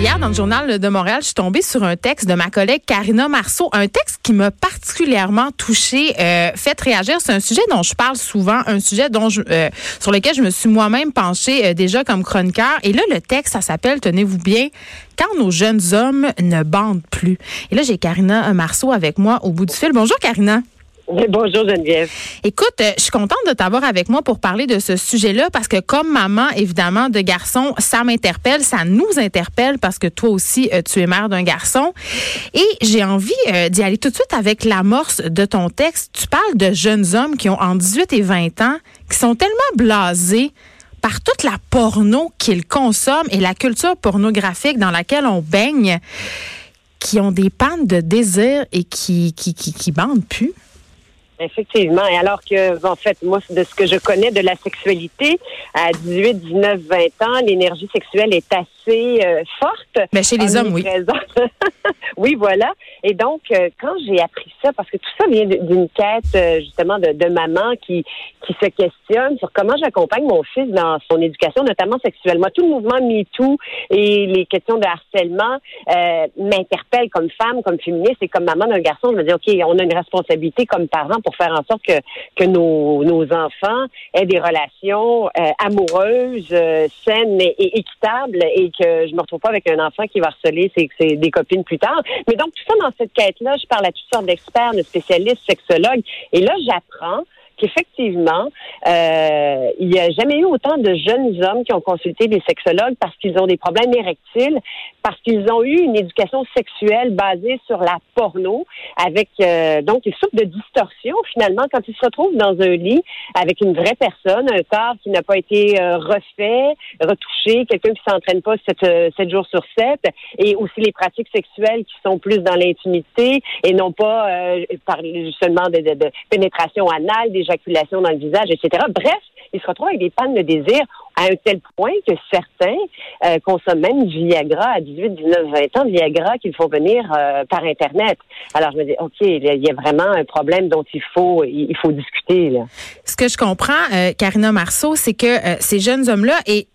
Hier, dans le journal de Montréal, je suis tombée sur un texte de ma collègue Karina Marceau, un texte qui m'a particulièrement touchée, euh, fait réagir. C'est un sujet dont je parle souvent, un sujet dont je, euh, sur lequel je me suis moi-même penchée euh, déjà comme chroniqueur. Et là, le texte, ça s'appelle, tenez-vous bien, Quand nos jeunes hommes ne bandent plus. Et là, j'ai Karina Marceau avec moi au bout du fil. Bonjour, Karina. Bonjour Geneviève. Écoute, euh, je suis contente de t'avoir avec moi pour parler de ce sujet-là parce que comme maman, évidemment, de garçon, ça m'interpelle, ça nous interpelle parce que toi aussi, euh, tu es mère d'un garçon. Et j'ai envie euh, d'y aller tout de suite avec l'amorce de ton texte. Tu parles de jeunes hommes qui ont en 18 et 20 ans, qui sont tellement blasés par toute la porno qu'ils consomment et la culture pornographique dans laquelle on baigne, qui ont des pannes de désir et qui, qui, qui, qui bandent plus. Effectivement. Et alors que, en fait, moi, de ce que je connais de la sexualité, à 18, 19, 20 ans, l'énergie sexuelle est assez euh, forte. Mais chez les hommes, oui. oui, voilà. Et donc, euh, quand j'ai appris ça, parce que tout ça vient d'une quête, euh, justement, de, de, maman qui, qui se questionne sur comment j'accompagne mon fils dans son éducation, notamment sexuellement. Tout le mouvement MeToo et les questions de harcèlement m'interpellent comme femme, comme féministe et comme maman d'un garçon. Je me dis, OK, on a une responsabilité comme parent pour faire en sorte que, que nos, nos enfants aient des relations amoureuses, saines et, équitables et que je me retrouve pas avec un enfant qui va harceler ses, ses, des copines plus tard. Mais donc, tout ça dans cette quête-là, je parle à toutes sortes d'experts, de spécialistes, sexologues. Et là, j'apprends qu'effectivement, euh, il n'y a jamais eu autant de jeunes hommes qui ont consulté des sexologues parce qu'ils ont des problèmes érectiles, parce qu'ils ont eu une éducation sexuelle basée sur la porno, avec euh, donc ils souffrent de distorsion finalement quand ils se retrouvent dans un lit avec une vraie personne, un corps qui n'a pas été euh, refait, retouché, quelqu'un qui s'entraîne pas sept, euh, sept jours sur sept, et aussi les pratiques sexuelles qui sont plus dans l'intimité et non pas par seulement de pénétration anale, des dans le visage, etc. Bref, ils se retrouvent avec des pannes de désir à un tel point que certains euh, consomment même du Viagra à 18, 19, 20 ans, Viagra qu'ils font venir euh, par Internet. Alors, je me dis, OK, il y a vraiment un problème dont il faut, il faut discuter. Ce que je comprends, euh, Karina Marceau, c'est que ces jeunes hommes-là, et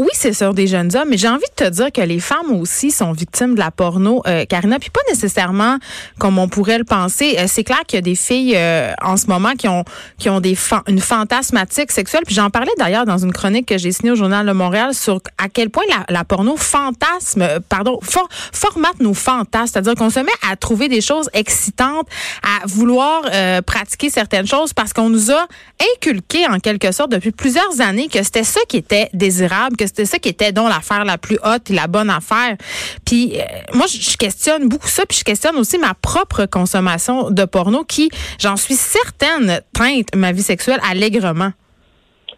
oui, c'est sur des jeunes hommes, mais j'ai envie de te dire que les femmes aussi sont victimes de la porno, euh, Karina, puis pas nécessairement comme on pourrait le penser. Euh, c'est clair qu'il y a des filles euh, en ce moment qui ont qui ont des une fantasmatique sexuelle. Puis j'en parlais d'ailleurs dans une chronique que j'ai signée au journal de Montréal sur à quel point la, la porno fantasme, euh, pardon, for, formate nos fantasmes, c'est-à-dire qu'on se met à trouver des choses excitantes, à vouloir pratiquer certaines choses parce qu'on nous a inculqué en quelque sorte depuis plusieurs années que c'était ça qui était désirable, que c'était ça qui était donc l'affaire la plus haute et la bonne affaire. Puis euh, moi, je questionne beaucoup ça, puis je questionne aussi ma propre consommation de porno qui, j'en suis certaine, teinte ma vie sexuelle allègrement.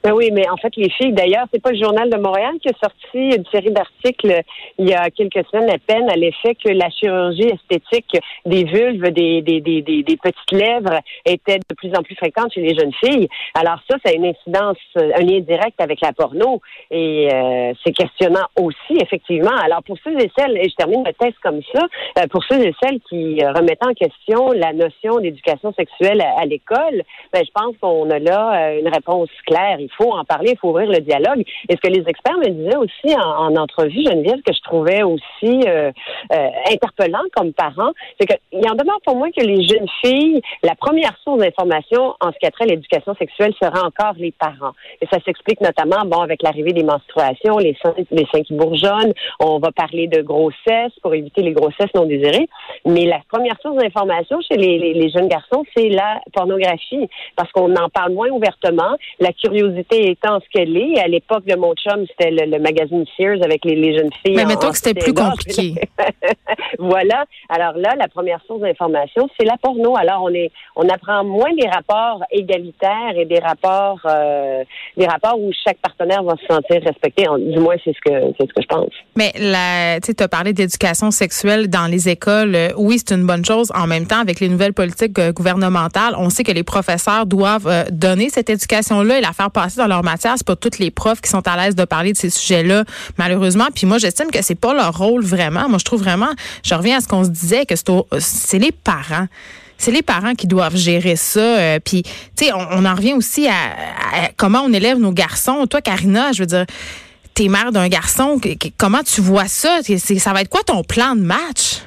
Ben oui, mais en fait, les filles, d'ailleurs, c'est pas le Journal de Montréal qui a sorti une série d'articles il y a quelques semaines à peine à l'effet que la chirurgie esthétique des vulves, des, des, des, des, petites lèvres était de plus en plus fréquente chez les jeunes filles. Alors ça, ça a une incidence, un lien direct avec la porno et euh, c'est questionnant aussi, effectivement. Alors pour ceux et celles, et je termine ma thèse comme ça, euh, pour ceux et celles qui remettent en question la notion d'éducation sexuelle à, l'école, ben, je pense qu'on a là euh, une réponse claire faut en parler, il faut ouvrir le dialogue. Et ce que les experts me disaient aussi en, entrevue, Geneviève, que je trouvais aussi euh, euh, interpellant comme parent, c'est qu'il en demeure pour moi que les jeunes filles, la première source d'information en ce qui a trait à l'éducation sexuelle sera encore les parents. Et ça s'explique notamment, bon, avec l'arrivée des menstruations, les seins, qui bourgeonnent, on va parler de grossesse pour éviter les grossesses non désirées. Mais la première source d'information chez les, les jeunes garçons, c'est la pornographie, parce qu'on en parle moins ouvertement. La curiosité société étant ce qu'elle est, à l'époque de mon chum, c'était le, magazine Sears avec les, jeunes filles. Mais mettons que c'était plus compliqué. voilà. Alors là, la première source d'information, c'est la porno. Alors on est, on apprend moins des rapports égalitaires et des rapports, euh, des rapports où chaque partenaire va se sentir respecté. Du moins, c'est ce que, c'est ce que je pense. Mais la, tu as parlé d'éducation sexuelle dans les écoles. Oui, c'est une bonne chose. En même temps, avec les nouvelles politiques euh, gouvernementales, on sait que les professeurs doivent euh, donner cette éducation-là et la faire passer dans leur matière. C'est pas toutes les profs qui sont à l'aise de parler de ces sujets-là, malheureusement. Puis moi, j'estime que c'est pas leur rôle vraiment. Moi, je trouve vraiment, je reviens à ce qu'on se disait, que c'est les parents c'est les parents qui doivent gérer ça. Euh, puis, tu sais, on, en revient aussi à, comment on élève nos garçons. Toi, Karina, je veux dire, t'es mère d'un garçon. Comment tu vois ça? Ça va être quoi ton plan de match?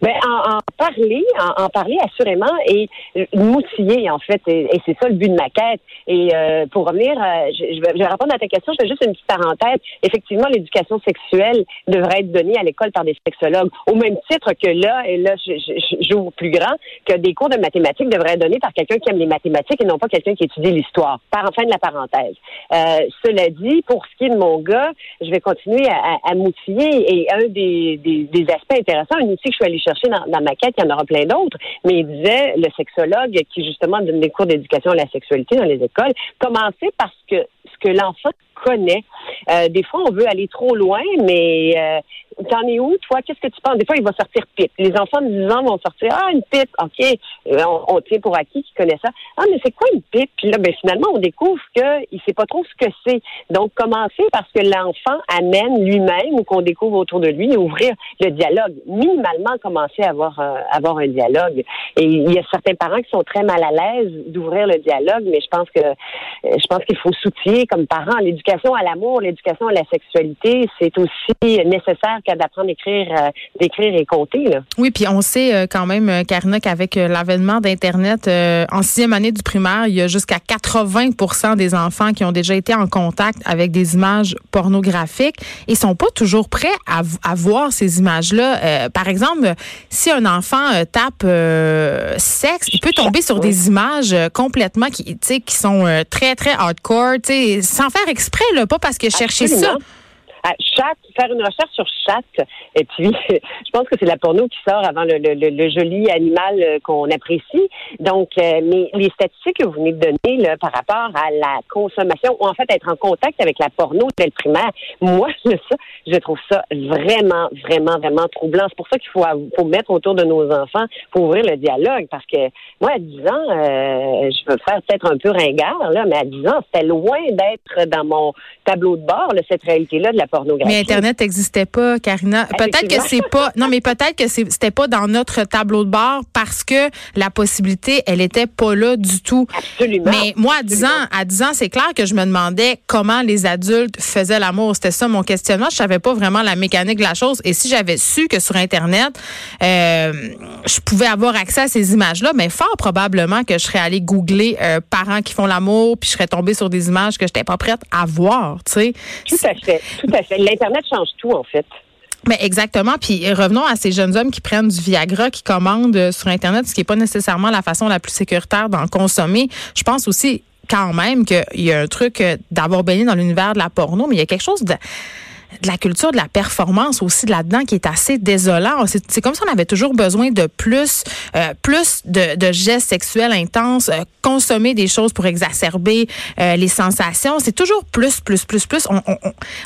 Ben, en, parler, en, parler assurément et moutiller, en fait, et, c'est ça le but de ma quête. Et euh, pour revenir, euh, je, vais, répondre à ta question, je fais juste une petite parenthèse. Effectivement, l'éducation sexuelle devrait être donnée à l'école par des sexologues, au même titre que là, et là, j'ouvre plus grand, que des cours de mathématiques devraient être donnés par quelqu'un qui aime les mathématiques et non pas quelqu'un qui étudie l'histoire. Par fin de la parenthèse. Euh, cela dit, pour ce qui est de mon gars, je vais continuer à, à, moutiller et un des, des, des aspects intéressants, un outil que je suis allée chercher dans, ma quête, il y en aura plein d'autres, mais il disait, le sexologue qui justement donne des cours d'éducation à la sexualité dans les écoles, commencer parce que ce que l'enfant connaît. Euh, des fois, on veut aller trop loin, mais euh, t'en es où, toi? Qu'est-ce que tu penses? Des fois, il va sortir pipe. Les enfants de 10 ans vont sortir, ah, une pipe, OK. Euh, on, tient pour acquis qui connaît ça. Ah, mais c'est quoi une pipe? Puis là, ben, finalement, on découvre qu'il sait pas trop ce que c'est. Donc, commencer parce que l'enfant amène lui-même ou qu'on découvre autour de lui ouvrir le dialogue? Minimalement, commencer à avoir, euh, avoir un dialogue. Et il y a certains parents qui sont très mal à l'aise d'ouvrir le dialogue, mais je pense que euh, je pense qu'il faut soutenir comme parents l'éducation à l'amour, l'éducation à la sexualité, c'est aussi nécessaire d'apprendre à écrire, euh, d'écrire et compter. Là. Oui, puis on sait euh, quand même, euh, Karina, qu'avec l'avènement d'Internet, en sixième année du primaire, il y a jusqu'à 80% des enfants qui ont déjà été en contact avec des images pornographiques et sont pas toujours prêts à, à voir ces images-là. par exemple, si un enfant tape sexe, il peut tomber sur des images complètement qui, qui sont très, très hardcore, sans faire exprès, là, pas parce que chercher ça à chat, faire une recherche sur chat. Et puis, je pense que c'est la porno qui sort avant le, le, le, joli animal euh, qu'on apprécie. Donc, euh, mais les statistiques que vous venez de donner là, par rapport à la consommation, ou en fait être en contact avec la porno dès le primaire, moi, ça, je trouve ça vraiment, vraiment, vraiment troublant. C'est pour ça qu'il faut, faut mettre autour de nos enfants pour ouvrir le dialogue. Parce que moi, à 10 ans, euh, je veux faire peut-être un peu ringard, là, mais à 10 ans, c'était loin d'être dans mon tableau de bord, là, cette réalité-là mais Internet n'existait pas, Karina. Peut-être que c'est pas. Non, mais peut-être que c'était pas dans notre tableau de bord parce que la possibilité, elle était pas là du tout. Absolument. Mais moi, à 10 ans, à 10 ans, c'est clair que je me demandais comment les adultes faisaient l'amour. C'était ça mon questionnement. Je savais pas vraiment la mécanique de la chose. Et si j'avais su que sur Internet, euh, je pouvais avoir accès à ces images-là, mais fort probablement que je serais allée googler euh, parents qui font l'amour, puis je serais tombée sur des images que je n'étais pas prête à voir. Tu sais. Tout à fait. Tout à fait. L'Internet change tout, en fait. Mais exactement. Puis revenons à ces jeunes hommes qui prennent du Viagra, qui commandent euh, sur Internet, ce qui n'est pas nécessairement la façon la plus sécuritaire d'en consommer. Je pense aussi quand même qu'il y a un truc euh, d'avoir baigné dans l'univers de la porno, mais il y a quelque chose de de la culture de la performance aussi là-dedans qui est assez désolant. C'est comme si on avait toujours besoin de plus, euh, plus de, de, gestes sexuels intenses, euh, consommer des choses pour exacerber euh, les sensations. C'est toujours plus, plus, plus, plus. On, on,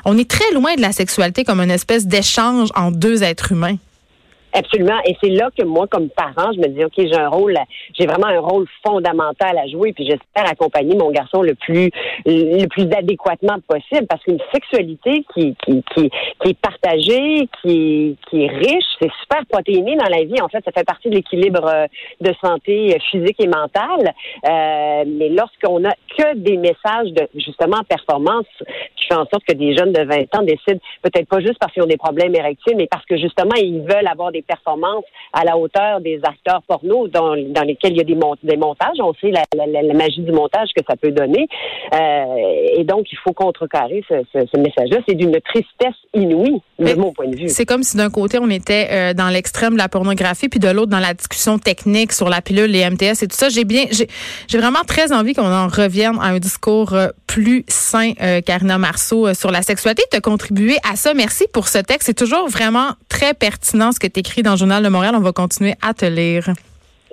on est très loin de la sexualité comme une espèce d'échange entre deux êtres humains. Absolument. Et c'est là que moi, comme parent, je me dis, OK, j'ai un rôle, j'ai vraiment un rôle fondamental à jouer, puis j'espère accompagner mon garçon le plus, le plus adéquatement possible, parce qu'une sexualité qui, qui, qui, qui, est partagée, qui, qui est riche, c'est super protéiné dans la vie. En fait, ça fait partie de l'équilibre euh, de santé physique et mentale. Euh, mais lorsqu'on a que des messages de, justement, performance, qui fait en sorte que des jeunes de 20 ans décident, peut-être pas juste parce qu'ils ont des problèmes érectiles, mais parce que justement, ils veulent avoir des performances à la hauteur des acteurs porno dans, dans lesquels il y a des, des montages. On sait la, la, magie du montage que ça peut donner. Euh, et donc, il faut contrecarrer ce, ce, ce message-là. C'est d'une tristesse inouïe. de mon point de vue. C'est comme si d'un côté, on était euh, dans l'extrême de la pornographie, puis de l'autre, dans la discussion technique sur la pilule, les MTS et tout ça. J'ai bien, j'ai vraiment très envie qu'on en revienne à un discours euh, plus sain, Karina Marceau, sur la sexualité. Tu as contribué à ça. Merci pour ce texte. C'est toujours vraiment très pertinent ce que tu écris dans le Journal de Montréal. On va continuer à te lire.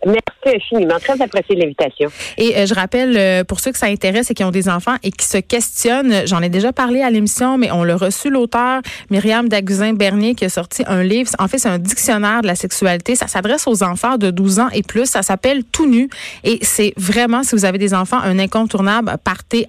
Merci infiniment. Très apprécié l'invitation. Et euh, je rappelle, euh, pour ceux que ça intéresse et qui ont des enfants et qui se questionnent, j'en ai déjà parlé à l'émission, mais on l'a reçu l'auteur Myriam Daguzin-Bernier qui a sorti un livre. En fait, c'est un dictionnaire de la sexualité. Ça s'adresse aux enfants de 12 ans et plus. Ça s'appelle Tout nu. Et c'est vraiment, si vous avez des enfants, un incontournable. Partez